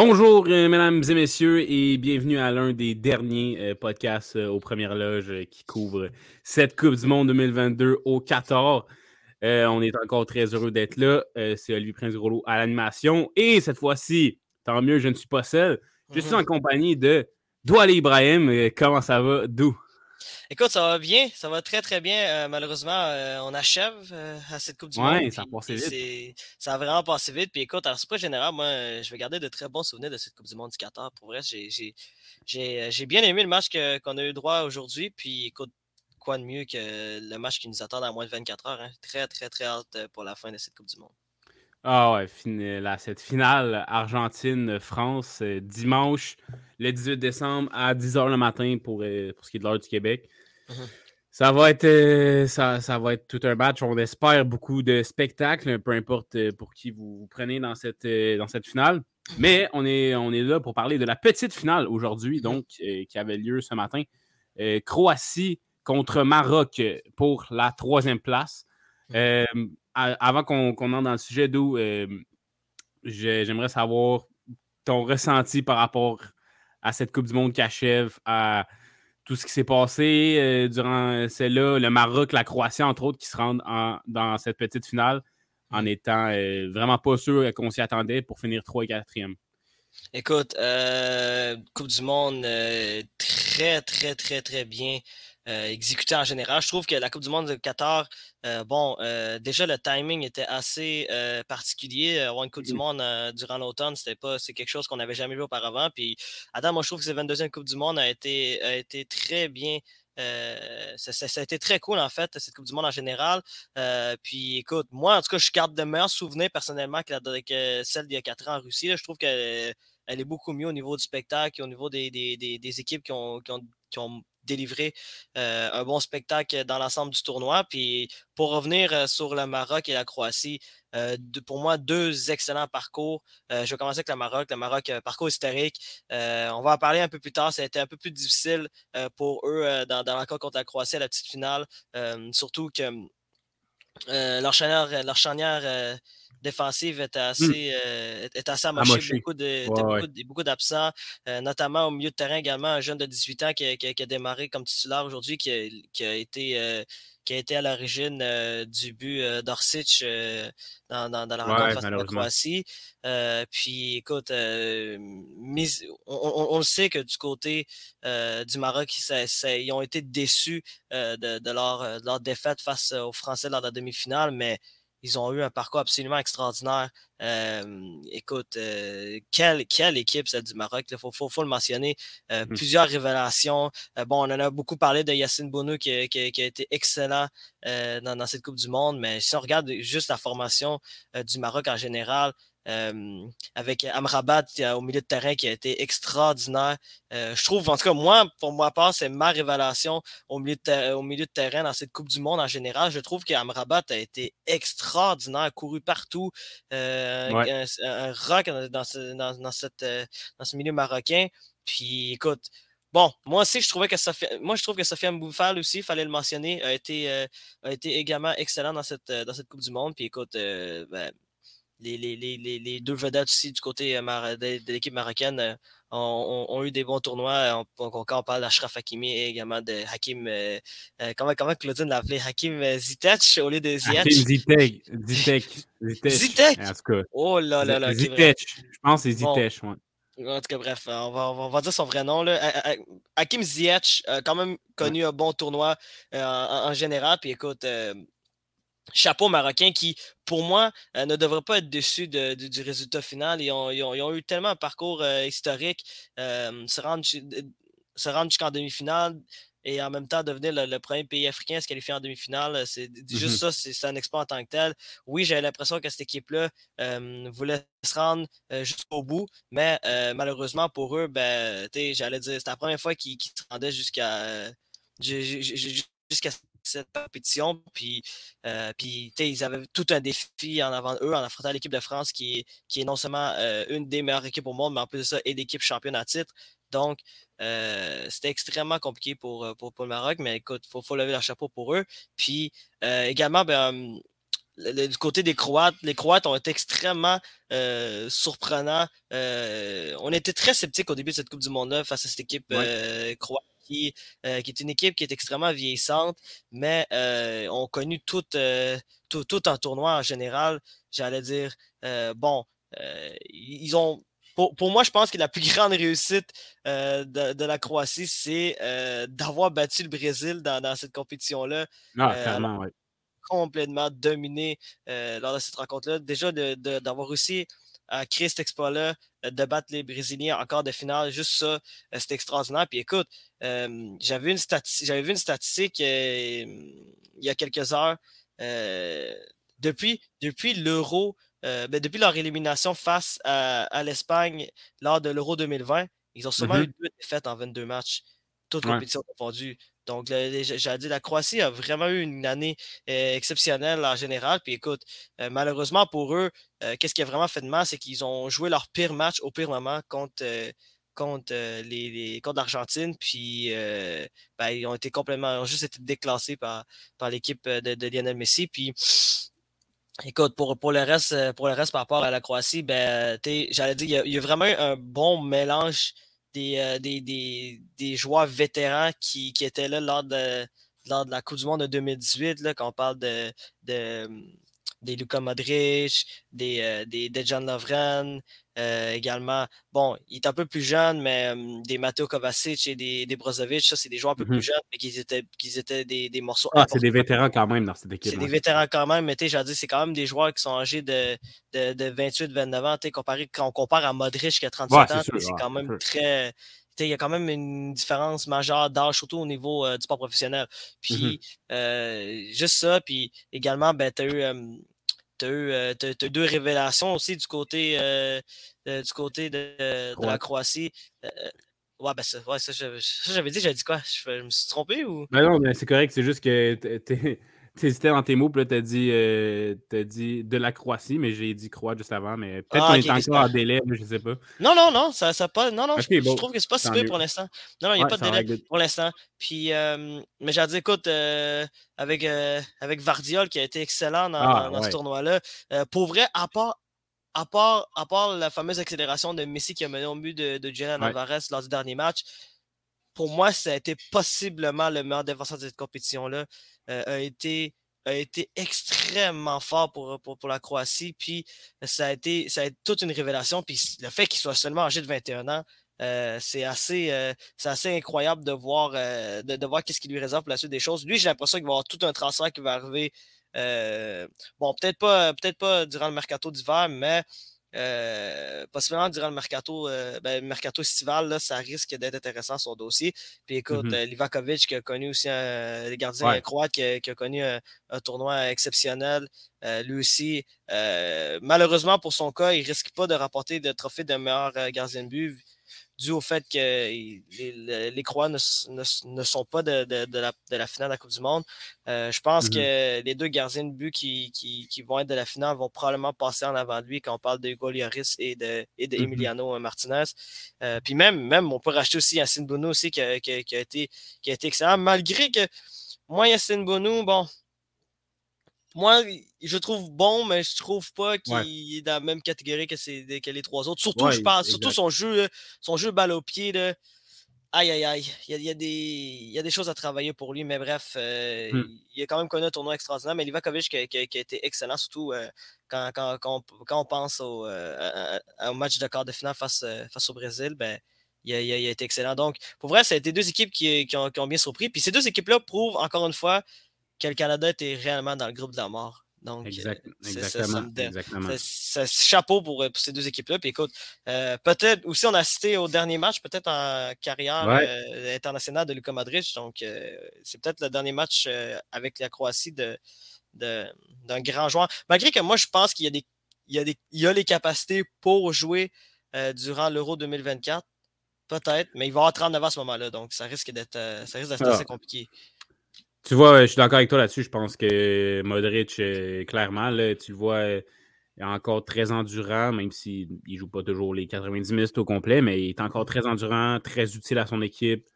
Bonjour, euh, mesdames et messieurs, et bienvenue à l'un des derniers euh, podcasts euh, aux premières loges qui couvre cette Coupe du Monde 2022 au Qatar. On est encore très heureux d'être là. C'est Olivier Prince-Groslo à l'animation. Et cette fois-ci, tant mieux, je ne suis pas seul. Je suis en compagnie de Douali Ibrahim. comment ça va? D'où? Écoute, ça va bien, ça va très très bien. Euh, malheureusement, euh, on achève euh, à cette Coupe du Monde. Oui, ça a passé vite. Ça a vraiment passé vite. Puis écoute, alors c'est pas général, moi, je vais garder de très bons souvenirs de cette Coupe du Monde du Qatar. Pour vrai, j'ai bien aimé le match qu'on a eu droit aujourd'hui. Puis écoute, quoi de mieux que le match qui nous attend dans moins de 24 heures. Hein? Très, très, très hâte pour la fin de cette Coupe du Monde. Ah ouais, là, cette finale Argentine-France dimanche le 18 décembre à 10h le matin pour, pour ce qui est de l'heure du Québec. Mhm. Ça va, être, euh, ça, ça, va être tout un match. On espère beaucoup de spectacles, peu importe euh, pour qui vous, prenez dans cette, euh, dans cette finale. Mais on est, on est là pour parler de la petite finale aujourd'hui, mhm. donc, qui avait lieu ce matin. Croatie contre Maroc pour la troisième place. Mhm. avant qu'on entre dans le sujet, d'où j'aimerais savoir ton ressenti par rapport à cette Coupe du Monde qui achève, à tout ce qui s'est passé euh, durant celle-là, le Maroc, la Croatie, entre autres, qui se rendent dans cette petite finale en mm. étant euh, vraiment pas sûr qu'on s'y attendait pour finir 3 et 4e. Écoute, euh, Coupe du Monde très, très, très, très bien euh, exécuté en général. Je trouve que la Coupe du Monde de Qatar, euh, bon, euh, déjà le timing était assez particulier. Avoir une Coupe du Monde durant l'automne, c'était pas, c'est quelque chose qu'on n'avait jamais vu auparavant. Puis, Adam, moi, je trouve que cette 22e Coupe du Monde a été, a été très bien. ça, a été très cool, en fait, cette Coupe du Monde en général. puis, écoute, moi, en tout cas, je garde de meilleurs souvenirs personnellement que, celle d'il y a quatre ans en Russie. Je trouve qu'elle elle est beaucoup mieux au niveau du spectacle, au niveau des, des, équipes qui ont, qui ont, qui ont délivrer euh, un bon spectacle dans l'ensemble du tournoi. Puis pour revenir euh, sur le Maroc et la Croatie, euh, pour moi, deux excellents parcours. je vais commencer avec le Maroc. Le Maroc, parcours historique. on va en parler un peu plus tard. Ça a été un peu plus difficile pour eux dans, dans l'encore contre la Croatie à la petite finale. surtout que leur charnière, leur charnière défensive mmh. assez, euh, était assez amochée, beaucoup, de, beaucoup, d'absents, euh, notamment au milieu de terrain également, un jeune de 18 ans qui, qui, a démarré comme titulaire aujourd'hui, qui, a été euh, qui a été à l'origine du but d'Orsic dans, dans, la rencontre face à la Croatie. puis écoute, on, le sait que du côté du Maroc, ils ont été déçus de, de, leur, de, leur, défaite face aux Français lors de la demi-finale, mais ils ont eu un parcours absolument extraordinaire. écoute, euh, quelle, quelle, équipe celle du Maroc, il faut, faut, le mentionner. Euh, mmh. Plusieurs révélations. Euh, bon, on en a beaucoup parlé de Yacine Bounou qui, qui, a été excellent dans, dans, cette Coupe du Monde, mais si on regarde juste la formation du Maroc en général, avec Amrabat au milieu de terrain qui a été extraordinaire. Euh, je trouve, en tout cas, moi, pour moi part, c'est ma révélation au milieu, de au milieu de terrain dans cette Coupe du Monde en général. Je trouve qu'Amrabat a été extraordinaire, couru partout, euh, un, rock dans ce, dans, cette, euh, dans ce milieu marocain. Puis écoute, Bon, moi aussi, je trouvais que Sophia, moi, je trouve que Sofiane Bouffal aussi, il fallait le mentionner, a été, a été également excellent dans cette, dans cette Coupe du Monde. Puis écoute, ben, les, les, les, les, deux vedettes aussi du côté euh, de, l'équipe marocaine euh, ont, eu des bons tournois. On, quand on parle d'Ashraf Hakimi et également de Hakim, euh, comment, comment Claudine l'a appelé? Hakim Zitech au lieu de Ziyech? Hakim Zitech. Zitech. Zitech. En tout cas. Oh là là là. Zitech. Je pense que c'est Zitech. En tout cas, bref, on va, on va dire son vrai nom. Là. Hakim Ziyech a quand même connu un bon tournoi en, général. Puis écoute, chapeau marocain qui, pour moi, euh, ne devrait pas être déçu du résultat final. Ils ont, ils ont, eu tellement un parcours euh, historique, euh, se rendre, jusqu'en demi-finale et en même temps devenir le, premier pays africain à se qualifier en demi-finale. C'est juste mmh ça, c'est un exploit en tant que tel. Oui, j'avais l'impression que cette équipe-là voulait se rendre jusqu'au bout, mais malheureusement pour eux, ben, j'allais dire, c'était la première fois qu'ils se rendaient jusqu'à jusqu'à cette compétition. Puis, puis ils avaient tout un défi en avant eux en affrontant l'équipe de France qui est, qui est non seulement une des meilleures équipes au monde, mais en plus de ça, et l'équipe championne à titre. Donc, c'était extrêmement compliqué pour, pour, le Maroc, mais écoute, il faut, lever leur chapeau pour eux. Puis également, ben, du côté des Croates, les Croates ont été extrêmement euh, surprenants. Euh, on était très sceptiques au début de cette Coupe du Monde face à cette équipe euh, croate qui, est une équipe qui est extrêmement vieillissante, mais ont connu tout, tout, tout, en tournoi en général. J'allais dire, bon, ils ont pour, moi, je pense que la plus grande réussite de, la Croatie, c'est d'avoir battu le Brésil dans, cette compétition-là. Ah, clairement, oui complètement dominé euh, lors de cette rencontre-là. Déjà, d'avoir réussi à créer cet exploit-là, euh, de battre les Brésiliens encore de finale, juste ça, euh, c'est extraordinaire. Puis écoute, j'avais une, vu une statistique il y a quelques heures. depuis depuis l'Euro, ben, depuis leur élimination face à, l'Espagne lors de l'Euro 2020, ils ont seulement mm-hmm. eu deux défaites en 22 matchs, toutes compétitions confondues. Donc, j'ai dit, la Croatie a vraiment eu une année euh, exceptionnelle en général. Puis écoute, euh, malheureusement pour eux, euh, qu'est-ce qui a vraiment fait de mal, c'est qu'ils ont joué leur pire match au pire moment contre, contre les, l'Argentine. Puis ben, ils ont été complètement, ont juste été déclassés par, par l'équipe de, Lionel Messi. Puis Écoute, pour, pour, le reste, pour le reste par rapport à la Croatie, ben, j'allais dire, il y, a, vraiment un bon mélange euh, des, des, des, joueurs vétérans qui, qui, étaient là lors de, lors de la Coupe du Monde de 2018, là, quand on parle de, de des Luka Modric, des, euh, des Dejan Lovren, euh, également. Bon, il est un peu plus jeune, mais des Mateo Kovacic et des, des Brozovic, ça, c'est des joueurs un peu plus mmh jeunes, mais qui étaient, étaient des, des morceaux. Ah, c'est des vétérans quand même dans cette équipe. C'est des vétérans quand même, mais tu sais, dit, c'est quand même des joueurs qui sont âgés de, de, de 28-29 ans. Comparé, quand on compare à Modric qui a 37 ans, c'est quand même très il y a quand même une différence majeure d'âge, surtout au niveau du sport professionnel. Mmh puis, juste ça, puis également, ben, tu as eu tu as, eu deux révélations aussi du côté, euh, du côté de, la Croatie. Euh, ouais, ben ça, ouais, ça, j'avais dit, j'avais dit quoi? Je, me suis trompé ou? Ben non, mais c'est correct, c'est juste que hésitais dans tes mots, puis là, t'as dit, euh, as dit de la Croatie, mais j'ai dit Croate juste avant, mais peut-être ah, qu'on est encore en délai, je sais pas. Non, non, non, ça, ça pas. Non, non, je, trouve que c'est pas si peu pour l'instant. Non, non, il n'y a pas de délai pour l'instant. Puis, euh, mais j'ai dit, écoute, euh, avec, avec Vardiol, qui a été excellent dans, ah, ce tournoi-là, pour vrai, à part, à part, à part la fameuse accélération de Messi qui a mené au but de, de Julian Alvarez lors du dernier match, pour moi, ça a été possiblement le meilleur défenseur de cette compétition-là. Euh, a, été, a été extrêmement fort pour, pour, la Croatie. Puis ça a, été, ça a été toute une révélation. Puis le fait qu'il soit seulement âgé de 21 ans, euh, c'est assez, euh, assez incroyable de voir, de, voir qu'est-ce qui lui réserve pour la suite des choses. Lui, j'ai l'impression qu'il va avoir tout un transfert qui va arriver. bon, peut-être pas, peut-être pas durant le mercato d'hiver, mais euh, possiblement durant le mercato, euh, ben, mercato estival, là, ça risque d'être intéressant son dossier. Puis écoute, mm-hmm. euh, Livakovic qui a connu aussi un, gardien croate qui a, connu un, tournoi exceptionnel. lui aussi, malheureusement pour son cas, il risque pas de rapporter de trophée de meilleur gardien de but dû au fait que les, les, Croats ne, ne, sont pas de, de, de, la, de, la, finale de la Coupe du Monde. Euh, je pense mm-hmm. que les deux gardiens de but qui, qui, qui, vont être de la finale vont probablement passer en avant de lui quand on parle de Hugo Lloris et de, et de mm-hmm. Emiliano Martinez. Euh, puis même, même, on peut racheter aussi Yacine Bono aussi qui a, qui, a, été, qui a été excellent, malgré que moi, Yacine Bono, bon, moi, je trouve bon, mais je trouve pas qu'il est dans la même catégorie que, que les trois autres. Surtout, je pense, surtout son jeu, son jeu balle au pied. Là. Aïe, aïe, aïe. Il y, a, des, il y a des choses à travailler pour lui, mais bref, euh, hmm. il a quand même connu un tournoi extraordinaire. Mais Livakovic qui, qui, qui a été excellent, surtout euh, quand, quand, quand, on, quand, on, pense au, euh, au, match de quart de finale face, face au Brésil, ben, il a, il, a, été excellent. Donc, pour vrai, ça a été deux équipes qui, qui, ont, qui ont bien surpris. Puis ces deux équipes-là prouvent encore une fois que le Canada était réellement dans le groupe de la mort. Donc, exactement. Ça, chapeau pour, pour, ces deux équipes-là. Puis écoute, euh, peut-être aussi, on a cité au dernier match, peut-être en carrière euh, internationale de Luka Modric. Donc, euh, c'est peut-être le dernier match avec la Croatie de, d'un grand joueur. Malgré que moi, je pense qu'il y a, des, il y a, des, il y a les capacités pour jouer durant l'Euro 2024. Peut-être, mais il va avoir 39 ans à ce moment-là. Donc, ça risque d'être, ça risque d'être ah. assez compliqué. Tu vois, je suis d'accord avec toi là-dessus. Je pense que Modric, clairement, là, tu le vois, est encore très endurant, même s'il ne joue pas toujours les 90 minutes au complet, mais il est encore très endurant, très utile à son équipe.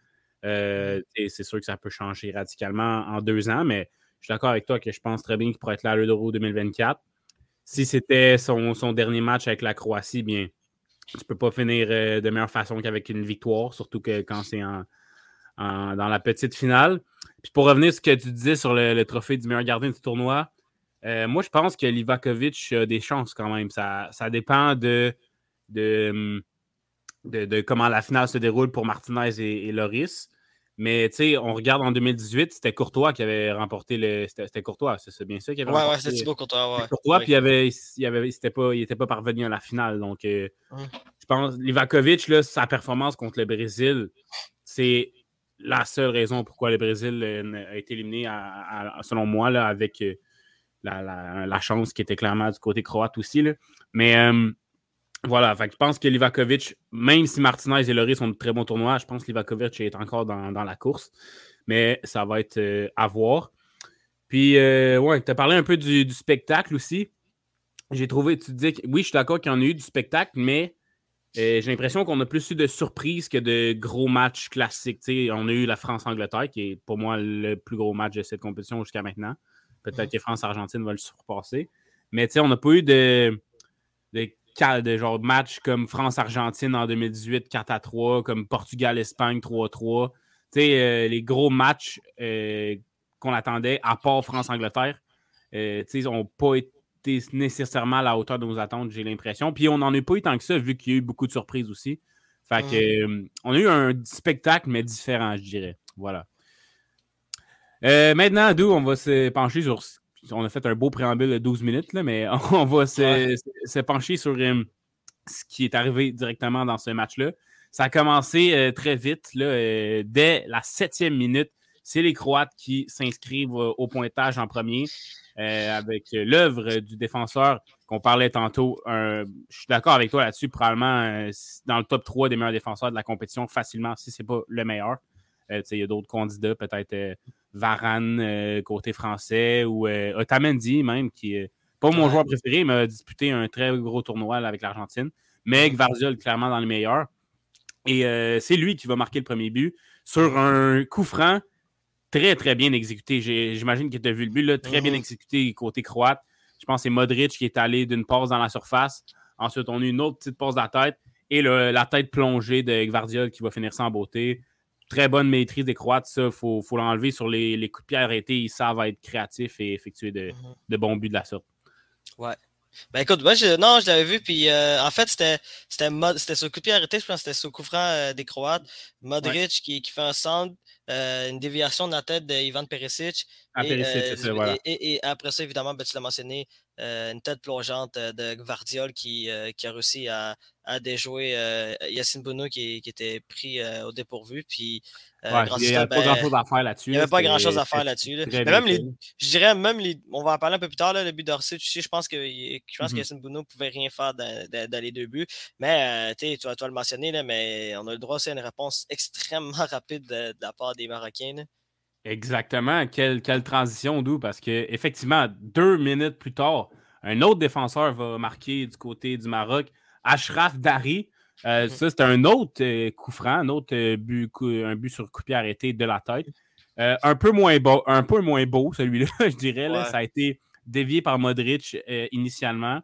Euh, c'est sûr que ça peut changer radicalement en deux ans, mais je suis d'accord avec toi que je pense très bien qu'il pourrait être là à l'Euro 2024. Si c'était son, dernier match avec la Croatie, bien, tu ne peux pas finir euh, de meilleure façon qu'avec une victoire, surtout que quand c'est en, dans la petite finale. Puis pour revenir à ce que tu disais sur le, trophée du meilleur gardien du tournoi, euh, moi je pense que Livakovic a des chances quand même. Ça, ça dépend de, de, de, comment la finale se déroule pour Martinez et, et Loris. Mais tu sais, on regarde en 2018, c'était Courtois qui avait remporté le. C'était Courtois, c'est bien ça qui avait ouais, remporté. Ouais, c'était Thibaut Courtois. Ouais. Courtois, puis il avait, il avait, pas, il était pas parvenu à la finale. Donc, euh, hum. je pense, Livakovic, là, sa performance contre le Brésil, c'est la seule raison pourquoi le Brésil euh, a été éliminé, selon moi, avec euh, la, chance qui était clairement du côté croate aussi. Là. Mais voilà, je pense que Livakovic, même si Martinez et Loris sont de très bons tournois, je pense que Livakovic est encore dans, la course. Mais ça va être euh, à voir. Puis, euh, ouais, tu as parlé un peu du, spectacle aussi. J'ai trouvé, tu dis que oui, je suis d'accord qu'il y en a eu du spectacle, mais euh, j'ai l'impression qu'on a plus eu de surprises que de gros matchs classiques. on a eu la France-Angleterre, qui est pour moi le plus gros match de cette compétition jusqu'à maintenant. Peut-être que France-Argentine va le surpasser. Mais on n'a pas eu de, de de genre matchs comme France-Argentine en 2018, 4 à 3, comme Portugal-Espagne 3 à 3. Tu sais, euh, les gros matchs euh, qu'on attendait, à part France-Angleterre, euh, sais, n'ont pas été nécessairement à la hauteur de nos attentes, j'ai l'impression. Puis on n'en a pas eu tant que ça, vu qu'il y a eu beaucoup de surprises aussi. Fait que, on a eu un spectacle, mais différent, je dirais. Voilà. maintenant, d'où on va se pencher sur on a fait un beau préambule de 12 minutes, là, mais on va se, pencher sur euh, ce qui est arrivé directement dans ce match-là. Ça a commencé euh, très vite, là, euh, dès la septième minute. C'est les Croates qui s'inscrivent au pointage en premier avec l'œuvre du défenseur qu'on parlait tantôt. je suis d'accord avec toi là-dessus, probablement dans le top 3 des meilleurs défenseurs de la compétition facilement, si ce n'est pas le meilleur. Il y a d'autres candidats, peut-être Varane euh, côté français ou euh, Otamendi même, qui est pas mon joueur préféré, mais a disputé un très gros tournoi avec l'Argentine. Mais Gvardiol, clairement dans les meilleurs. Et euh, c'est lui qui va marquer le premier but sur un coup franc très, très bien exécuté. J'imagine que tu as vu le but, là, très bien mhm. exécuté côté croate. Je pense que c'est Modric qui est allé d'une passe dans la surface. Ensuite, on a eu une autre petite passe de la tête et la tête plongée de Gvardiol qui va finir sans beauté très bonne maîtrise des Croates. Ça, il faut, l'enlever sur les, les, coups de pied arrêtés. Ils savent être créatifs et effectuer de, mhm. bons buts de la sorte. Ouais. Ben écoute, moi, je, non, je l'avais vu, puis euh, en fait, c'était, c'était, sur le coup de pied arrêté, je pense que c'était sur le coup franc euh, des Croates. Modric qui, qui, fait un centre, euh, une déviation de la tête d'Ivan Perisic. Ah, et, ça, et, après ça, évidemment, ben, tu l'as mentionné, une tête plongeante de Gvardiol qui, qui a réussi à, à déjouer euh, Yacine Bounou qui, qui, était pris euh, au dépourvu. Puis, euh, il n'y avait pas grand-chose à faire là-dessus. Il n'y avait pas grand-chose à faire là-dessus. Même les, je dirais même les. On va en parler un peu plus tard, là, le but d'Orsi, tu sais, je pense que, je pense mm -hmm. que Yacine Bounou ne pouvait rien faire dans, dans, les deux buts. Mais tu vas le mentionner, là, mais on a le droit aussi à une réponse extrêmement rapide de, la part des Marocains. Exactement. Quelle, quelle transition, d'où? Parce que effectivement, deux minutes plus tard, un autre défenseur va marquer du côté du Maroc. Ashraf Dari. Euh, mhm. Ça, c'est un autre euh, coup franc, un autre euh, but, un but sur coup pied arrêté de la tête. un, peu moins beau, un peu moins beau, celui-là, je dirais. Ça a été dévié par Modric initialement.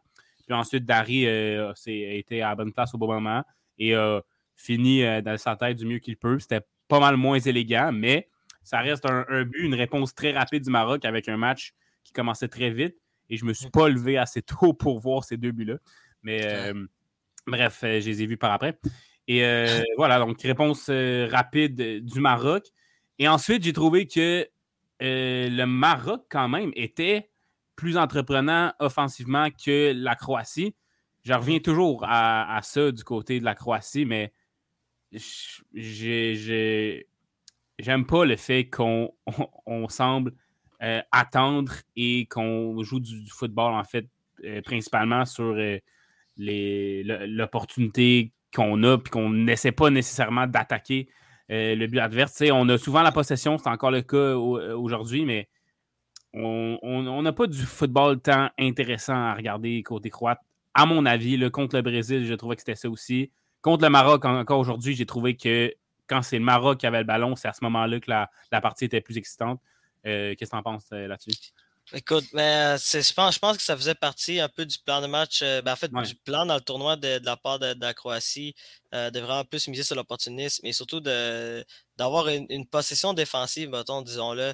Puis ensuite, Dari a été à la bonne place au bon moment et a fini dans sa tête du mieux qu'il peut. C'était pas mal moins élégant, mais ça reste un, but, une réponse très rapide du Maroc avec un match qui commençait très vite. Et je ne me suis mhm. pas levé assez tôt pour voir ces deux buts-là. Mais Bref, euh, je les ai vus par après. Et euh, voilà, donc réponse euh, rapide du Maroc. Et ensuite, j'ai trouvé que le Maroc, quand même, était plus entreprenant offensivement que la Croatie. Je reviens toujours à, ça du côté de la Croatie, mais j'aime pas le fait qu'on semble attendre et qu'on joue du, football, en fait, principalement sur l'opportunité qu'on a, puis qu'on n'essaie pas nécessairement d'attaquer le but adverse. on a souvent la possession, c'est encore le cas aujourd'hui, mais on n'a pas du football tant intéressant à regarder côté croate. À mon avis, contre le Brésil, je trouvais que c'était ça aussi. Contre le Maroc, encore aujourd'hui, j'ai trouvé que quand c'est le Maroc qui avait le ballon, c'est à ce moment-là que la, partie était plus excitante. Euh, qu'est-ce que tu en penses euh, là-dessus? Écoute, mais je, pense, je pense que ça faisait partie un peu du plan de match, euh, ben, en fait, du plan dans le tournoi de, la part de, la Croatie, de vraiment plus miser sur l'opportunisme et surtout d'avoir une, possession défensive, disons-le,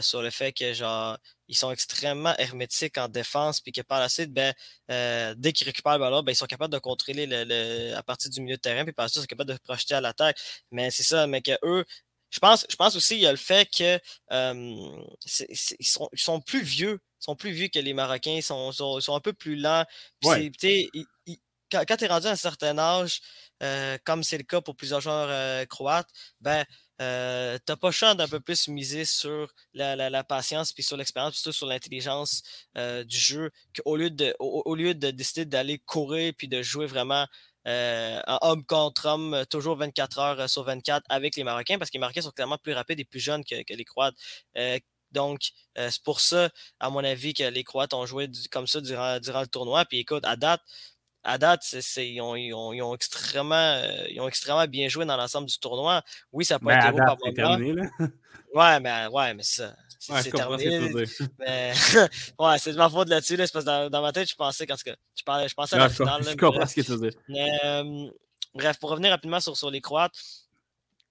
sur le fait que genre ils sont extrêmement hermétiques en défense, puis que par la suite, ben, dès qu'ils récupèrent le ballon, ben, ils sont capables de contrôler le, à partir du milieu de terrain, puis par la suite, ils sont capables de projeter à l'attaque. Mais c'est ça, mais que eux, je pense, je pense aussi qu'il y a le fait que ils, sont, plus vieux. Ils sont plus vieux que les Marocains. Ils sont, sont, un peu plus lents. quand, tu es rendu à un certain âge, euh, comme c'est le cas pour plusieurs joueurs euh, croates, ben, euh, tu n'as pas le choix d'un peu plus miser sur la, patience, puis sur l'expérience, puis surtout sur l'intelligence du jeu, qu'au lieu de, au lieu de décider d'aller courir puis de jouer vraiment euh, en homme contre homme, euh, toujours 24 heures euh, sur 24 avec les Marocains, parce que les Marocains sont clairement plus rapides et plus jeunes que, les Croates. donc, c'est pour ça, à mon avis, que les Croates ont joué comme ça durant, durant le tournoi. Puis écoute, à date, à date, ils, ont, extrêmement, ils ont extrêmement bien joué dans l'ensemble du tournoi. Oui, ça peut être par moment. Ouais, mais, ouais, mais ça c'est terminé. Mais... ouais, c'est de ma faute là-dessus. parce que dans, ma tête, je pensais, quand je, parlais, je pensais à la finale. Je comprends ce que tu veux dire. Euh, bref, pour revenir rapidement sur, sur les Croates,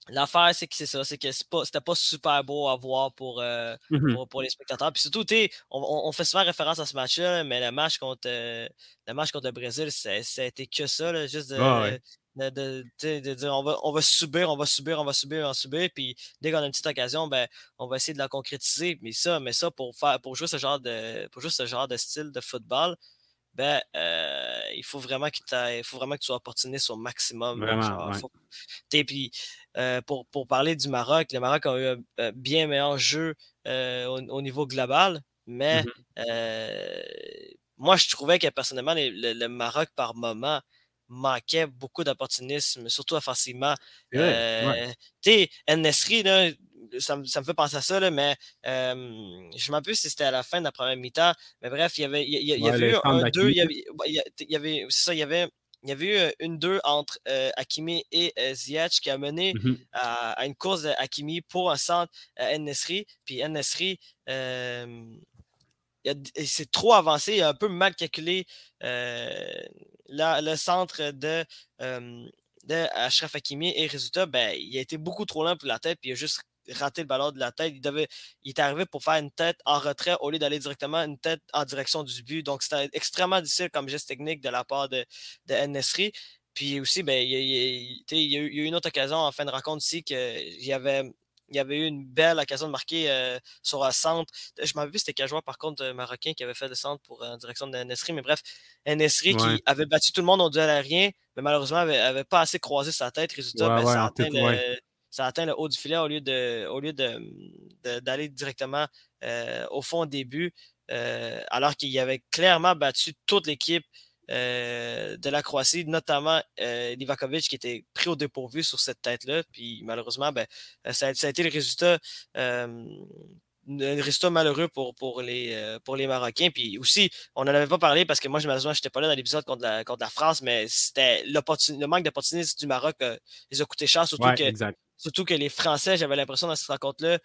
L'affaire, c'est que c'est ça, c'est que c'était pas super beau à voir pour, euh, mmh pour, les spectateurs. Puis surtout, on, on, fait souvent référence à ce match-là, mais le match contre, euh, le, match contre le Brésil, ça a été que ça, juste de, de, dire on va, on va subir, on va subir, on va subir, on va subir. Puis dès qu'on a une petite occasion, ben, on va essayer de la concrétiser. Mais ça, mais ça pour, faire, pour, jouer ce genre de, pour jouer ce genre de style de football, ben, euh, il faut vraiment que il faut vraiment que tu sois opportuniste au maximum. Vraiment, puis, euh, pour, pour, parler du Maroc, le Maroc a eu un, bien meilleur jeu euh, au, niveau global, mais mmh moi, je trouvais que personnellement, le Maroc, par moment, manquait beaucoup d'opportunisme, surtout offensivement. Euh, tu sais, Nesri, ça, me fait penser à ça, là, mais euh, je ne sais plus si c'était à la fin de la première mi-temps. Mais bref, il y avait, il y, avait eu un 2, il y avait, c'est ça, il y avait, il y avait eu une 2 entre euh, Hakimi et euh, Ziyech qui a mené mmh à, une course d'Hakimi pour un centre à Nesri. Puis Nesri, c'est trop avancé, il a un peu mal calculé le centre de, de Ashraf Hakimi et résultat, ben, il a été beaucoup trop lent pour la tête, puis il a juste raté le ballon de la tête. Il, devait, il est arrivé pour faire une tête en retrait au lieu d'aller directement une tête en direction du but. Donc, c'était extrêmement difficile comme geste technique de la part de, de Nesri. Puis aussi, ben, il, y a eu une autre occasion en fin de rencontre ici qu'il y avait il y avait eu une belle occasion de marquer euh, sur un centre. Je m'avais vu, c'était quel joueur par contre marocain qui avait fait le centre pour, en direction de Nesri. Mais bref, Nesri qui avait battu tout le monde au duel aérien, mais malheureusement avait, pas assez croisé sa tête. Résultat, ben, ça, a atteint le, haut du filet au lieu de au lieu d'aller directement euh, au fond des buts. Euh, alors qu'il avait clairement battu toute l'équipe euh, de la Croatie, notamment euh, Livakovic qui était pris au dépourvu sur cette tête-là. Puis malheureusement, ben, euh, ça, a, été le résultat, euh, un résultat malheureux pour, pour, les, pour les Marocains. Puis aussi, on n'en avait pas parlé parce que moi, malheureusement, je n'étais pas là dans l'épisode contre la, contre la France, mais c'était le manque d'opportunisme du Maroc les a coûté cher, surtout, que, surtout que les Français, j'avais l'impression dans cette rencontre-là,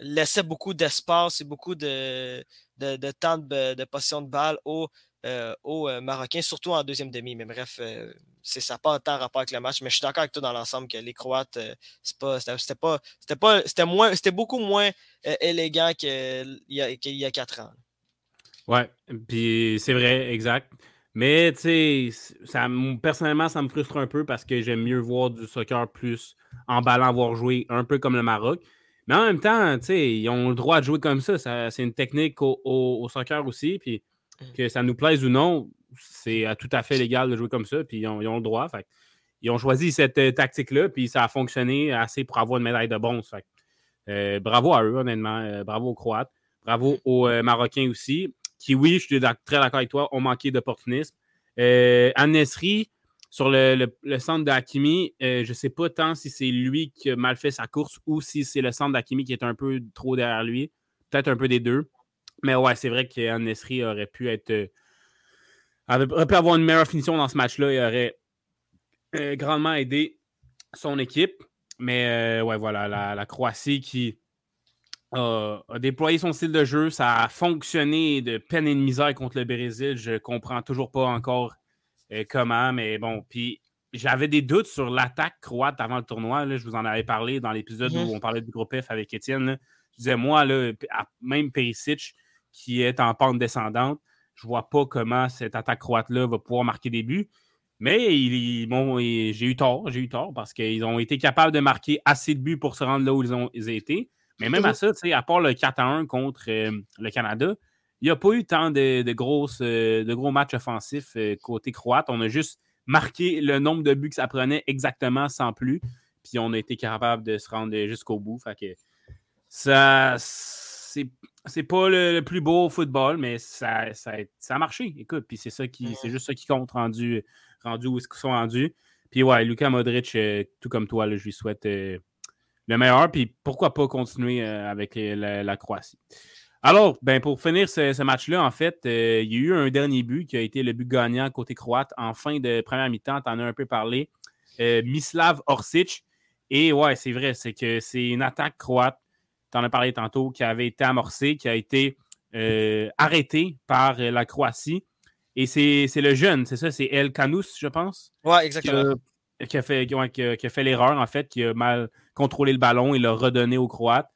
laissaient beaucoup d'espace et beaucoup de, de, temps de, de, position de balle aux euh, euh, Marocains, surtout en deuxième demi. Mais bref, euh, ça n'a pas tant rapport avec le match. Mais je suis d'accord avec toi dans l'ensemble que les Croates, c'était pas, c'était moins, c'était beaucoup moins élégant qu'il y, a, y a quatre ans. Ouais, puis c'est vrai, exact. Mais tu sais, personnellement, ça me frustre un peu parce que j'aime mieux voir du soccer plus en ballant, voir jouer un peu comme le Maroc. Mais en même temps, ils ont le droit de jouer comme ça. c'est une technique au, au, soccer aussi. Puis Mmh. Que ça nous plaise ou non, c'est tout à fait légal de jouer comme ça, puis ils ont, le droit. ils ont choisi cette euh, tactique-là, puis ça a fonctionné assez pour avoir une médaille de bronze. Euh, bravo à eux, honnêtement. Euh, bravo aux Croates. Bravo mmh. aux Marocains aussi, qui, oui, je suis très d'accord avec toi, ont manqué d'opportunisme. Euh, Nesri, sur le, centre d'Akimi, je ne sais pas tant si c'est lui qui a mal fait sa course ou si c'est le centre d'Akimi qui est un peu trop derrière lui. Peut-être un peu des deux. Mais ouais, c'est vrai qu'Anne Nesri aurait pu être. aurait pu avoir une meilleure finition dans ce match-là. Il aurait grandement aidé son équipe. Mais ouais, voilà, la Croatie qui a, déployé son style de jeu. Ça a fonctionné de peine et de misère contre le Brésil. Je comprends toujours pas encore euh, comment, mais bon. Puis j'avais des doutes sur l'attaque croate avant le tournoi. Là. Je vous en avais parlé dans l'épisode où mm-hmm. on parlait du groupe F avec Étienne. Je disais, moi, là, même Perisic, qui est en pente descendante, je vois pas comment cette attaque croate-là va pouvoir marquer des buts. Mais ils, bon, j'ai eu tort, j'ai eu tort parce qu'ils ont été capables de marquer assez de buts pour se rendre là où ils ont été. Mais même à ça, à part le 4 1 contre euh, le Canada, il n'y a pas eu tant de, grosses, euh, de gros matchs offensifs euh, côté croate. On a juste marqué le nombre de buts que ça prenait exactement sans plus. Puis on a été capable de se rendre jusqu'au bout. Fait que ça, c'est pas le, plus beau football, mais ça, ça, a marché. Écoute, puis c'est ça qui, c'est juste ça qui compte rendu, rendu où ils sont rendus. Puis ouais, Luka Modric, tout comme toi, je lui souhaite le meilleur, puis pourquoi pas continuer euh, avec euh, la, Croatie. Alors, ben pour finir ce, match-là, en fait, euh, il y a eu un dernier but qui a été le but gagnant côté croate en fin de première mi-temps. Tu en as un peu parlé. Mislav Orsic. Et ouais, c'est vrai, c'est que c'est une attaque croate, tu en as parlé tantôt, qui avait été amorcée, qui a été arrêtée par la Croatie. Et c'est le jeune, c'est ça, c'est El Canous, je pense. Ouais, exactement qui a fait, qui, fait l'erreur, en fait, qui a mal contrôlé le ballon et l'a redonné aux Croates.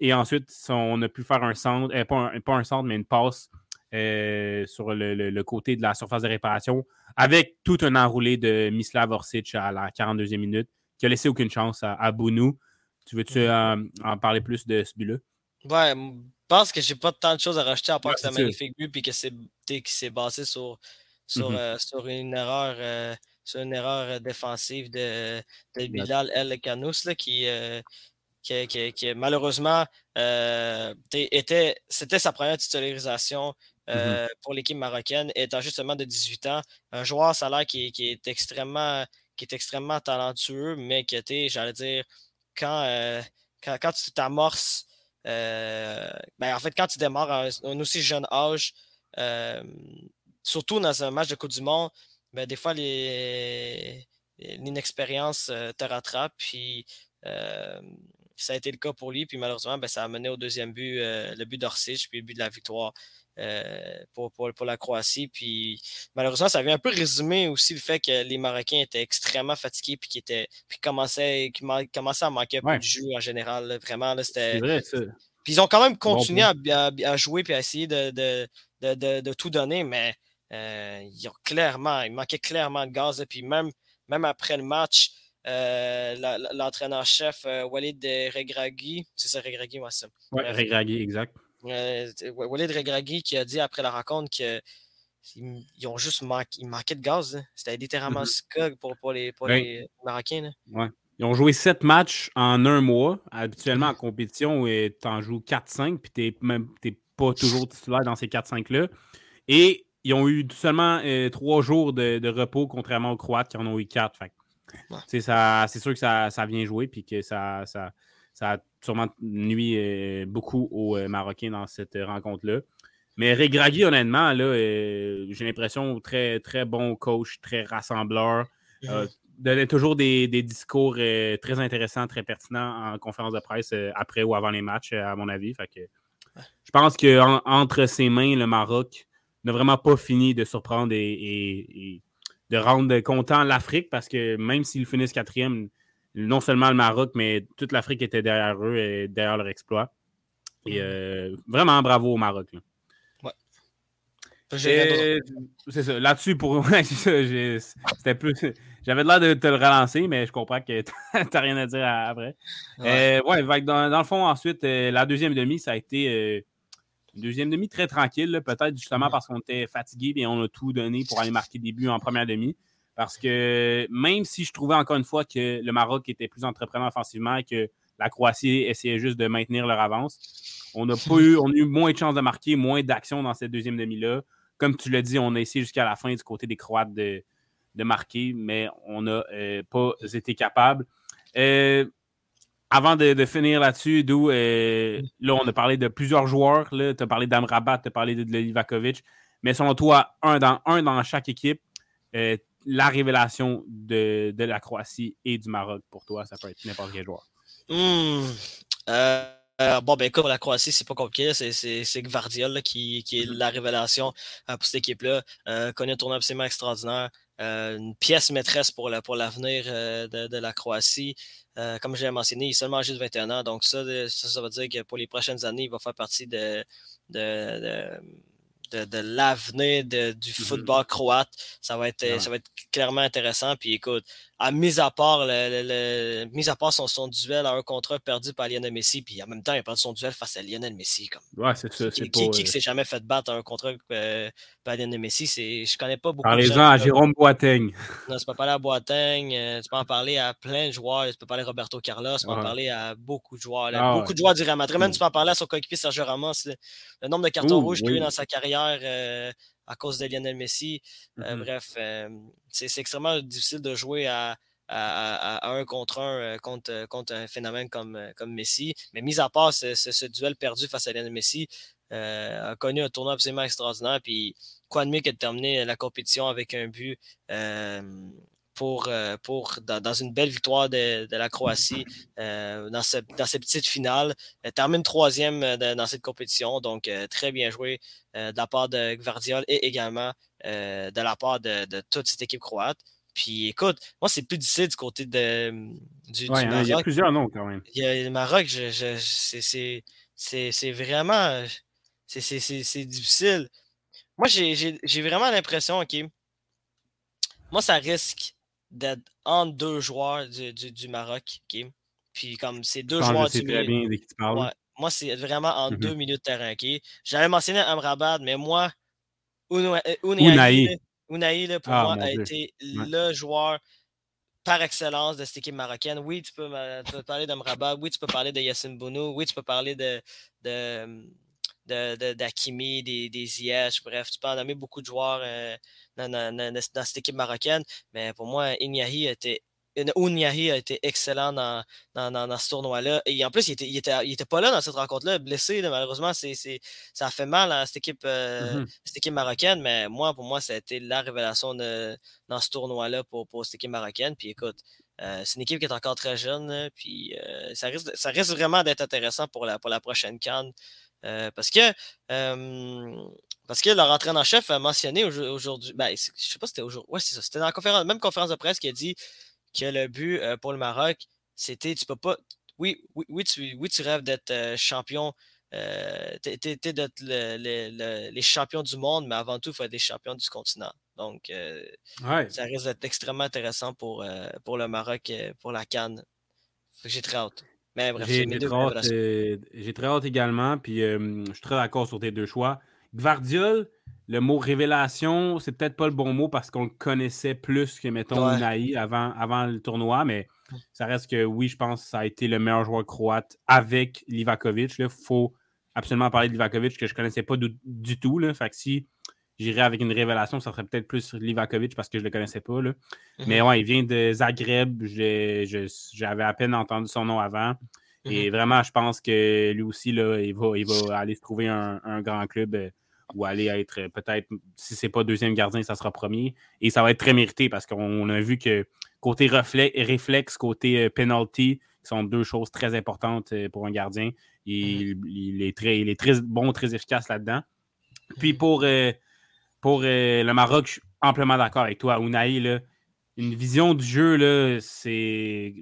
Et ensuite, on a pu faire un centre, euh, pas, un, centre, mais une passe euh, sur le, côté de la surface de réparation avec tout un enroulé de Mislav Orsic à la 42e minute qui a laissé aucune chance à, Bounou. Tu veux-tu en parler plus de ce but-là? Ouais, je pense que j'ai pas tant de choses à rajouter à part que c'est un magnifique but et que c'est basé sur, sur, mm-hmm. euh, sur une erreur une erreur euh, défensive de, Bilal El Kanous qui, euh, qui, qui, malheureusement euh, était, c'était sa première titularisation mm-hmm. pour l'équipe marocaine, étant justement de 18 ans. Un joueur salaire qui, qui est extrêmement qui est extrêmement talentueux, mais qui était, j'allais dire, quand, quand, tu t'amorces, ben, en fait, quand tu démarres à un, aussi jeune âge, surtout dans un match de Coupe du Monde, ben, des fois, l'inexpérience euh, te rattrape. Puis euh, ça a été le cas pour lui. Puis malheureusement, ben, ça a mené au deuxième but, euh, le but d'Orsic, puis le but de la victoire pour, pour, la Croatie. Puis malheureusement, ça vient un peu résumer aussi le fait que les Marocains étaient extrêmement fatigués puis qu'ils puis commençaient, commençaient à manquer un peu de jeu en général. Vraiment, c'était. Vrai, Puis ils ont quand même continué à, jouer puis à essayer de, de tout donner, mais euh, il, clairement, il manquait clairement de gaz. Et puis même, même après le match, euh, l'entraîneur-chef euh, Walid Regragui, c'est ça, Regragui, moi, ça. Oui, Regragui, exact. Walid Regragui qui a dit après la rencontre que ils ont juste manqué, il manquait de gaz. Hein. C'était littéralement ce mm-hmm. pour, pour, les, pour les Marocains. Ouais. Ils ont joué sept matchs en un mois. Habituellement, en compétition, tu en joues 4-5, puis tu n'es pas toujours titulaire dans ces 4-5-là. Et ils ont eu seulement euh, trois jours de, repos, contrairement aux Croates qui en ont eu quatre. C'est sûr que ça, vient jouer puis que ça, ça, a sûrement nuit euh, beaucoup aux euh, Marocains dans cette rencontre-là. Mais Regragui, honnêtement, j'ai l'impression très, très bon coach, très rassembleur. Mm-hmm. donnait toujours des, discours très intéressants, très pertinents en conférence de presse après ou avant les matchs, à mon avis. je pense qu'entre ses mains, le Maroc n'a vraiment pas fini de surprendre et, de rendre content l'Afrique parce que même s'ils finissent quatrième, non seulement le Maroc, mais toute l'Afrique était derrière eux et derrière leur exploit. Et mm. euh, vraiment bravo au Maroc. Là. Ouais. C'est ça. Là-dessus, pour c'était plus. J'avais l'air de te le relancer, mais je comprends que tu n'as rien à dire après. Ouais, euh, dans, le fond, ensuite, euh, la deuxième demi, ça a été une deuxième demi très tranquille, peut-être justement parce qu'on était fatigué et on a tout donné pour aller marquer des buts en première demi. Parce que même si je trouvais encore une fois que le Maroc était plus entreprenant offensivement et que la Croatie essayait juste de maintenir leur avance, on a pas eu, on a eu moins de chances de marquer, moins d'action dans cette deuxième demi-là. Comme tu l'as dit, on a essayé jusqu'à la fin du côté des Croates de, de marquer, mais on n'a pas été capable. Avant de, finir là-dessus, d'où là, on a parlé de plusieurs joueurs. Tu as parlé d'Amrabat, tu as parlé de, Livakovic. Mais selon toi, un dans, un dans chaque équipe, la révélation de, la Croatie et du Maroc pour toi, ça peut être n'importe quel joueur. Hmm. Euh, bon, ben, comme la Croatie, c'est pas compliqué. C'est Gvardiol qui, est mm-hmm. la révélation euh, pour cette équipe-là. Euh, connaît un tournoi absolument extraordinaire. une pièce maîtresse pour l'avenir de, la Croatie. Comme je l'ai mentionné, il est seulement âgé de 21 ans. Donc, ça, ça, veut dire que pour les prochaines années, il va faire partie de, de de, l'avenir du mm-hmm. football croate. Ça va, être, ça va être clairement intéressant. Puis écoute, à mis à part le, mis à part son, son, duel à un contrat perdu par Lionel Messi, puis en même temps, il a perdu son duel face à Lionel Messi. Comme. Ouais, c'est ça. Qui, qui, qui, s'est jamais fait battre à un contrat euh, par Lionel Messi? Je connais pas beaucoup Parlez-en à Jérôme Boateng. Non, tu peux parler à Boateng, euh, tu peux en parler à plein de joueurs, tu peux parler à Roberto Carlos, tu peux en parler à beaucoup de joueurs. Ah beaucoup de joueurs du Real Madrid. Même tu peux en parler à son coéquipier Sergio Ramos. Le nombre de cartons rouges qu'il a eu dans sa carrière. Euh, à cause de Lionel Messi. Mm-hmm. bref, c'est extrêmement difficile de jouer à, à, un contre un euh, contre, euh, contre un phénomène comme, euh, comme Messi. Mais mis à part ce, duel perdu face à Lionel Messi, a connu un tournoi absolument extraordinaire. Puis quoi de mieux que de terminer la compétition avec un but pour, pour dans, une belle victoire de, la Croatie dans, dans cette petite finale. Elle termine troisième dans cette compétition, donc très bien joué de la part de Gvardiol et également de la part de toute cette équipe croate. Puis écoute, moi, c'est plus difficile du côté de, du, Maroc. Il y a plusieurs noms quand même. Il y a le Maroc, c'est vraiment. C'est difficile. Moi, j'ai vraiment l'impression, OK. Moi, ça risque d'être entre deux joueurs du, du, Maroc, OK? Puis comme c'est deux joueurs du très bien de qui tu parles. moi, c'est vraiment entre mm-hmm. deux milieux de terrain. J'avais mentionné Amrabat, mais moi, Unai, Unai, pour ah, moi, a été le joueur par excellence de cette équipe marocaine. Oui, tu peux, parler d'Amrabat. Oui, tu peux parler de Yassine Bounou. Oui, tu peux parler de, d'Akimi, des, des Ziyech, bref, tu peux en nommer beaucoup de joueurs euh, dans, cette équipe marocaine, mais pour moi, Inyahi était Ounyahi a été excellent dans, dans, ce tournoi-là. Et en plus, il était, il était, pas là dans cette rencontre-là, blessé. malheureusement, c'est, ça a fait mal à cette équipe, euh, mmh cette équipe marocaine. Mais moi, pour moi, ça a été la révélation de, dans ce tournoi-là pour, pour cette équipe marocaine. Puis écoute, euh, c'est une équipe qui est encore très jeune. Puis euh, ça, risque, ça risque vraiment d'être intéressant pour la, pour la prochaine Cannes. Parce que parce que leur entraîneur-chef a mentionné aujourd'hui, ben, je sais pas si c'était aujourd'hui, ouais, c'est ça, c'était dans la conférence, même conférence de presse qui a dit que le but euh, pour le Maroc, c'était tu peux pas. Oui, oui, oui, tu, oui, tu rêves d'être euh, champion. Euh, d'être les champions du monde, mais avant tout, il faut être des champions du continent. Donc, euh, ça risque d'être extrêmement intéressant pour, pour le Maroc, pour la Cannes. J'ai très hâte. Mais bref, j'ai très, hâte également. Puis je suis très d'accord sur tes deux choix. Gvardiol, le mot révélation, c'est peut-être pas le bon mot parce qu'on le connaissait plus que, mettons, ouais. avant, avant le tournoi, mais ça reste que oui, je pense que ça a été le meilleur joueur croate avec Livakovic. Il faut absolument parler de Livakovic que je ne connaissais pas du, tout. Là. Fait que si j'irais avec une révélation, ça serait peut-être plus Livakovic parce que je ne le connaissais pas. Là. Mais mhm. ouais, il vient de Zagreb. J'avais à peine entendu son nom avant. Et mhm. vraiment, je pense que lui aussi, là, il, va, il va aller se trouver un, un grand club euh, ou aller être euh, peut-être, si c'est pas deuxième gardien, ça sera premier. Et ça va être très mérité parce qu'on a vu que côté réflexe, côté euh, penalty, sont deux choses très importantes euh, pour un gardien. Il, mm-hmm. est, très, il est très bon, très efficace là-dedans. Puis mm-hmm. Pour, pour le Maroc, je suis amplement d'accord avec toi. Unai, une vision du jeu, c'est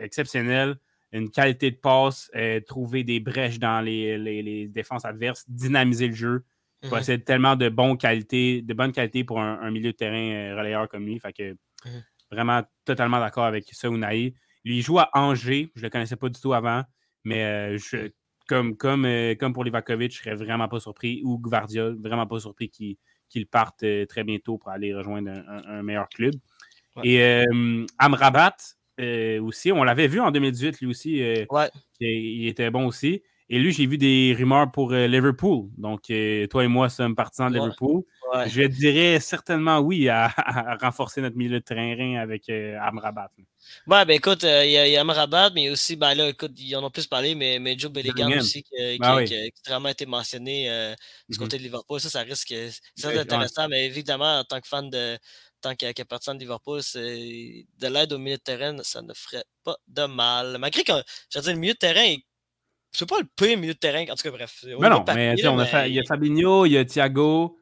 exceptionnel. Une qualité de passe, trouver des brèches dans les, les, défenses adverses, dynamiser le jeu. Il mhm. possède tellement de, bonnes qualités, de bonnes qualités pour un, milieu de terrain euh, relayeur comme lui. Fait que mhm. vraiment totalement d'accord avec ça. Lui, il joue à Angers. Je ne le connaissais pas du tout avant. Mais euh, je, comme, comme, euh, comme pour Livakovic, je ne serais vraiment pas surpris. Ou Gvardiol, vraiment pas surpris qu'il parte très bientôt pour aller rejoindre un, meilleur club. Et Amrabat aussi, on l'avait vu en 2018, lui aussi. Ouais. Il était bon aussi. Et lui, j'ai vu des rumeurs pour euh, Liverpool. Donc, euh, toi et moi sommes partisans de Liverpool. Je dirais certainement oui à, renforcer notre milieu de terrain avec euh, Amrabat. Ouais, ben écoute, euh, il y, a Amrabat, mais aussi, ben là, écoute, ils en ont plus parlé, mais, mais Joe Bellingham aussi, qui, ben a extrêmement été mentionné euh, du mm-hmm. côté de Liverpool. Ça, ça risque. C'est intéressant, mais évidemment, en tant que fan de. tant que, de Liverpool, de l'aide au milieu de terrain, ça ne ferait pas de mal. Malgré que, je veux dire, le milieu de terrain c'est pas le pire milieu de terrain. En tout cas, bref. Mais non, mais, on a il y a Fabinho, il y a Thiago.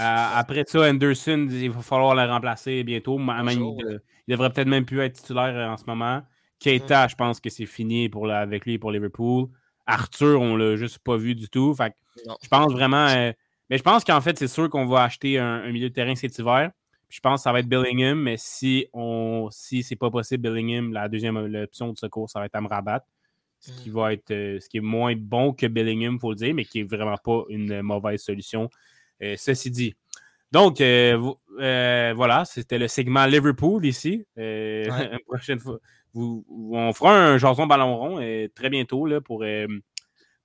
Euh, après ça, Anderson, il va falloir le remplacer bientôt. il, devrait peut-être même plus être titulaire euh, en ce moment. Keita, mm. je pense que c'est fini pour avec lui pour Liverpool. Arthur, on l'a juste pas vu du tout. Fait je pense vraiment. Euh, mais je pense qu'en fait, c'est sûr qu'on va acheter un, milieu de terrain cet hiver. je pense que ça va être Billingham, mais si on si c'est pas possible, Billingham, la deuxième option de secours, ça va être Amrabat. Ce qui mm. va être ce qui est moins bon que Billingham, il faut le dire, mais qui est vraiment pas une mauvaise solution ceci dit. Donc, euh, euh, voilà, c'était le segment Liverpool ici. Prochaine fois, on fera un jason ballon rond très bientôt là, pour.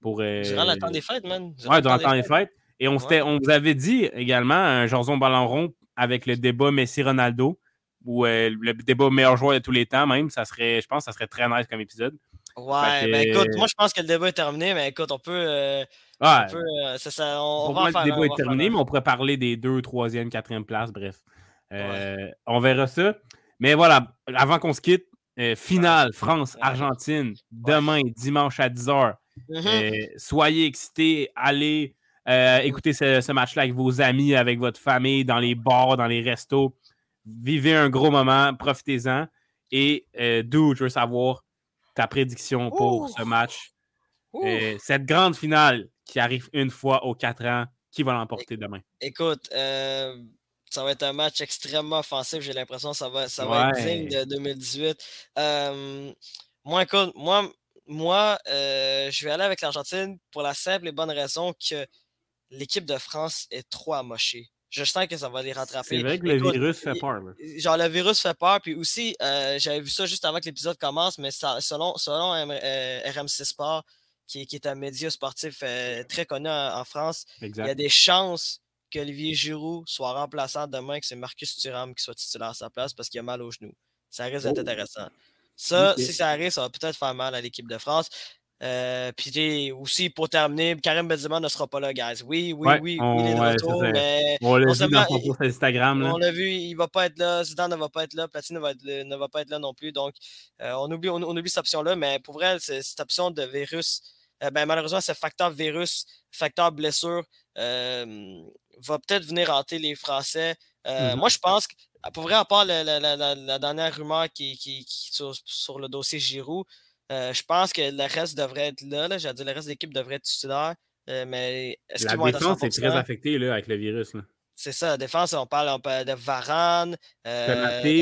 pour durant le temps des fêtes, man. Oui, durant le temps des fêtes. Et on, on vous avait dit également un jason ballon rond avec le débat Messi-Ronaldo, ou le débat meilleur joueur de tous les temps, même. Ça serait, je pense que ça serait très nice comme épisode. Ouais, ben écoute, moi je pense que le débat est terminé, mais écoute, on peut. Ouais. Euh, on, va le débat est terminé, mais on pourrait parler des deux, troisième, quatrième places, bref. Euh, on verra ça. Mais voilà, avant qu'on se quitte, euh, finale France-Argentine, demain, dimanche à 10h. Mm-hmm. soyez excités, allez écouter ce, match-là avec vos amis, avec votre famille, dans les bars, dans les restos. Vivez un gros moment, profitez-en. Et d'où je veux savoir ta prédiction pour ce match. cette grande finale qui arrive une fois aux quatre ans. Qui va l'emporter demain? Écoute, euh, ça va être un match extrêmement offensif. J'ai l'impression que ça va, ça va être digne de 2018. Euh, moi, écoute, moi, moi euh, je vais aller avec l'Argentine pour la simple et bonne raison que l'équipe de France est trop amochée. Je sens que ça va les rattraper. C'est vrai que le virus fait peur. Genre, le virus fait peur. Puis aussi, j'avais vu ça juste avant que l'épisode commence, mais ça, selon, selon RMC Sport, qui, est un média sportif euh, très connu en, France, il y a des chances qu'Olivier Giroud soit remplaçant demain, que c'est Marcus Thuram qui soit titulaire à sa place parce qu'il a mal au genou. Ça risque d'être oh! intéressant. Ça, si ça arrive, ça va peut-être faire mal à l'équipe de France. Euh, puis aussi, pour terminer, Karim Benzema ne sera pas là, guys. Oui, oui, oui, on, il est de retour, mais... On l'a vu dans son Instagram. On l'a vu, il ne va pas être là, Zidane ne va pas être là, Platine ne va, pas être là non plus. Donc, euh, on, oublie, on, oublie cette option-là, mais pour vrai, cette option de virus euh, ben, malheureusement, ce facteur virus, facteur blessure, euh, va peut-être venir hanter les Français. Euh, mm-hmm. Moi, je pense que, pour vrai, à part la, dernière rumeur qui, qui, sur, le dossier Giroud, je pense que le reste devrait être là. là. J'ai dit le reste de l'équipe devrait être titulaire. mais est-ce la défense est très affectée là, avec le virus. C'est ça, la défense, on parle, de Varane, euh,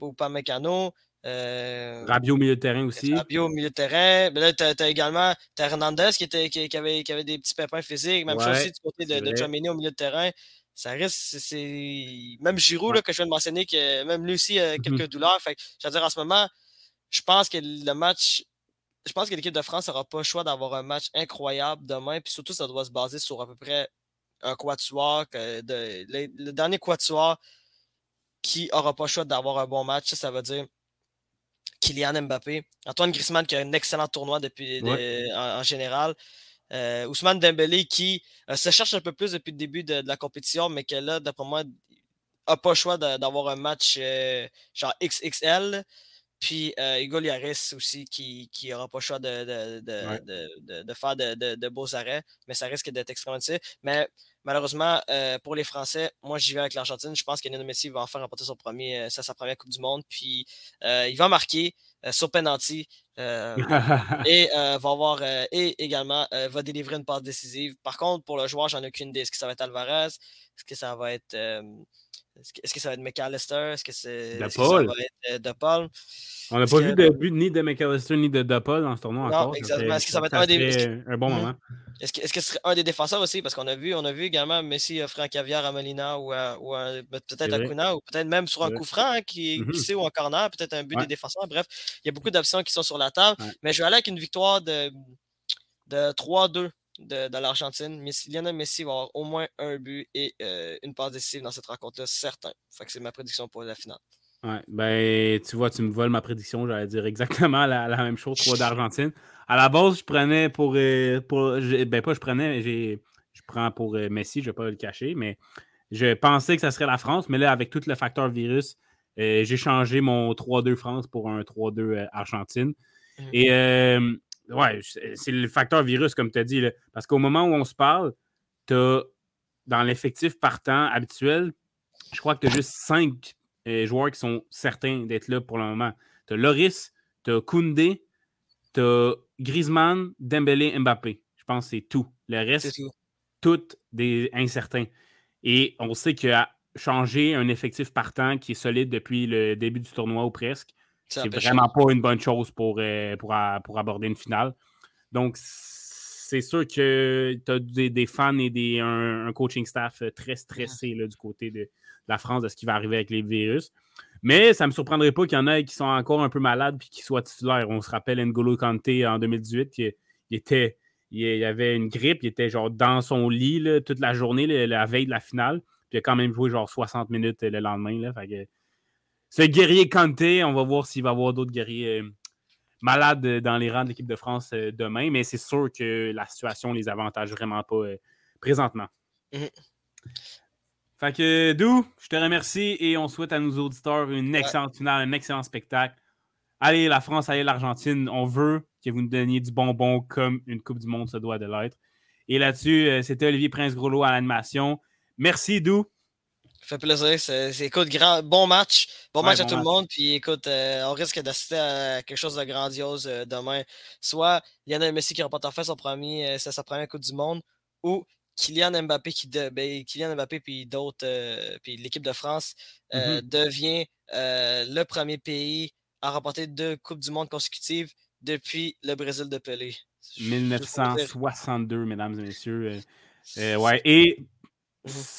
ou Pamecano. Euh, Rabio au milieu de terrain aussi. Rabio au milieu de terrain. Mais là, tu as, également Hernandez qui, était, qui, avait, qui, avait, des petits pépins physiques. Même chose aussi du côté de, de au milieu de terrain. Ça risque, c'est. Même Giroud, là, que je viens de mentionner, que même lui aussi a mm-hmm. quelques douleurs. Fait je veux dire, en ce moment, je pense que le match. Je pense que l'équipe de France n'aura pas le choix d'avoir un match incroyable demain. Puis surtout, ça doit se baser sur à peu près un quatuor. Que le, dernier quatuor qui n'aura pas le choix d'avoir un bon match, ça veut dire Kylian Mbappé, Antoine Griezmann qui a un excellent tournoi depuis, en, général. Euh, Ousmane Dembélé qui euh, se cherche un peu plus depuis le début de, la compétition, mais qui là, d'après moi, n'a pas le choix d'avoir un match euh, genre XXL. Puis Hugo Lloris aussi qui n'aura pas le choix de, de, faire de, beaux arrêts, mais ça risque d'être extrêmement difficile. Mais Malheureusement, euh, pour les Français, moi j'y vais avec l'Argentine. Je pense que Lionel Messi va enfin remporter son premier, euh, sa première Coupe du Monde. Puis euh, il va marquer sur penalty et va avoir et également va délivrer une passe décisive. Par contre, pour le joueur, j'en ai aucune idée. Est-ce que ça va être Alvarez? Est-ce que ça va être est-ce que ça va être McAllister? Est-ce que, c'est, que ça va être De Paul? On n'a pas vu de but ni de McAllister ni de DePaul dans ce tournoi non, encore. exactement. Est-ce que ça va être un des. Un bon mhm. moment. Est-ce que, est-ce que ce serait un des défenseurs aussi? Parce qu'on a vu, on a vu également Messi offrir un caviar à Molina ou, ou peut-être à Kuna ou peut-être même sur un coup franc hein, qui, mm sait ou en corner, peut-être un but des défenseurs. Bref, il y a beaucoup d'options qui sont sur la table. Mais je vais aller avec une victoire de, de 3-2 de, l'Argentine. Lionel Messi va avoir au moins un but et une passe décisive dans cette rencontre-là, certain. Fait que c'est ma prédiction pour la finale. Ouais, ben, tu vois, tu me voles ma prédiction, j'allais dire exactement la, même chose, 3 d'Argentine. À la base, je prenais pour. pour ben, pas je prenais, je prends pour Messi, je ne vais pas le cacher, mais je pensais que ça serait la France, mais là, avec tout le facteur virus, euh, j'ai changé mon 3-2 France pour un 3-2 euh, Argentine. Mmh. Et euh, ouais, c'est le facteur virus, comme tu as dit. parce qu'au moment où on se parle, tu as dans l'effectif partant habituel, je crois que tu as juste 5 joueurs qui sont certains d'être là pour le moment. Tu as Loris, tu as Koundé, tu as Griezmann, Dembélé, Mbappé. Je pense que c'est tout. Le reste, tout des incertains. Et on sait a changé un effectif partant qui est solide depuis le début du tournoi ou presque, c'est vraiment pas une bonne chose pour, euh, pour, pour, aborder une finale. Donc, c'est sûr que tu as des, fans et des, un, coaching staff très stressé du côté de, la France de ce qui va arriver avec les virus. Mais ça ne me surprendrait pas qu'il y en ait qui sont encore un peu malades et qui soient titulaires. On se rappelle N'Golo Kanté en 2018 qui était il, avait une grippe, il était genre dans son lit toute la journée, la veille de la finale. Puis il a quand même joué genre 60 minutes euh, le lendemain. Là, ce guerrier Kanté, on va voir s'il va y avoir d'autres guerriers euh, malades euh, dans les rangs de l'équipe de France demain, mais c'est sûr que la situation les avantage vraiment pas présentement. Mhm. Fait que, Dou, je te remercie et on souhaite à nos auditeurs une excellente finale, un excellent spectacle. Allez, la France, allez, l'Argentine. On veut que vous nous donniez du bonbon comme une Coupe du Monde se doit de l'être. Et là-dessus, euh, c'était Olivier Prince-Groslo à l'animation. Merci, Dou. Ça fait plaisir. C'est, écoute, grand, bon match. Bon match à tout le monde. Puis écoute, euh, on risque d'assister à quelque chose de grandiose euh, demain. Soit Lionel Messi qui remporte enfin son premier, sa première Coupe du Monde, ou Kylian Mbappé qui ben, Kylian Mbappé puis d'autres puis l'équipe de France mm-hmm. devient le premier pays a remporté deux Coupes du Monde consécutives depuis le Brésil de Pelé. 1962, mesdames et messieurs. Euh, euh, ouais. Et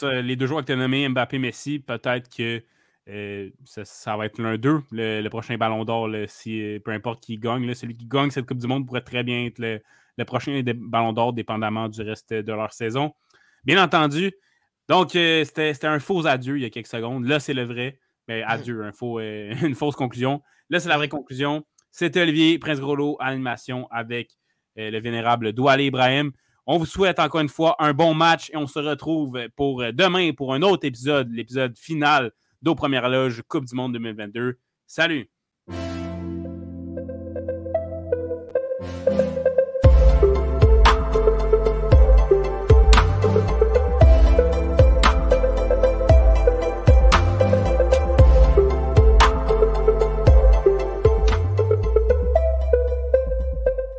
les deux joueurs que tu as nommés, Mbappé Messi, peut-être que euh, ça, va être l'un d'eux, le, prochain ballon d'or, si, peu importe qui gagne. celui qui gagne cette Coupe du Monde pourrait très bien être le, prochain ballon d'or, dépendamment du reste de leur saison. Bien entendu. Donc, c'était un faux adieu il y a quelques secondes. Là, c'est le vrai. Mais ben, adieu, un faux, une fausse conclusion. Là, c'est la vraie conclusion. C'était Olivier Prince-Groslo à l'animation avec euh, le vénérable Douale Ibrahim. On vous souhaite encore une fois un bon match et on se retrouve pour euh, demain pour un autre épisode, l'épisode final d'Aux Premières Loges Coupe du Monde 2022. Salut!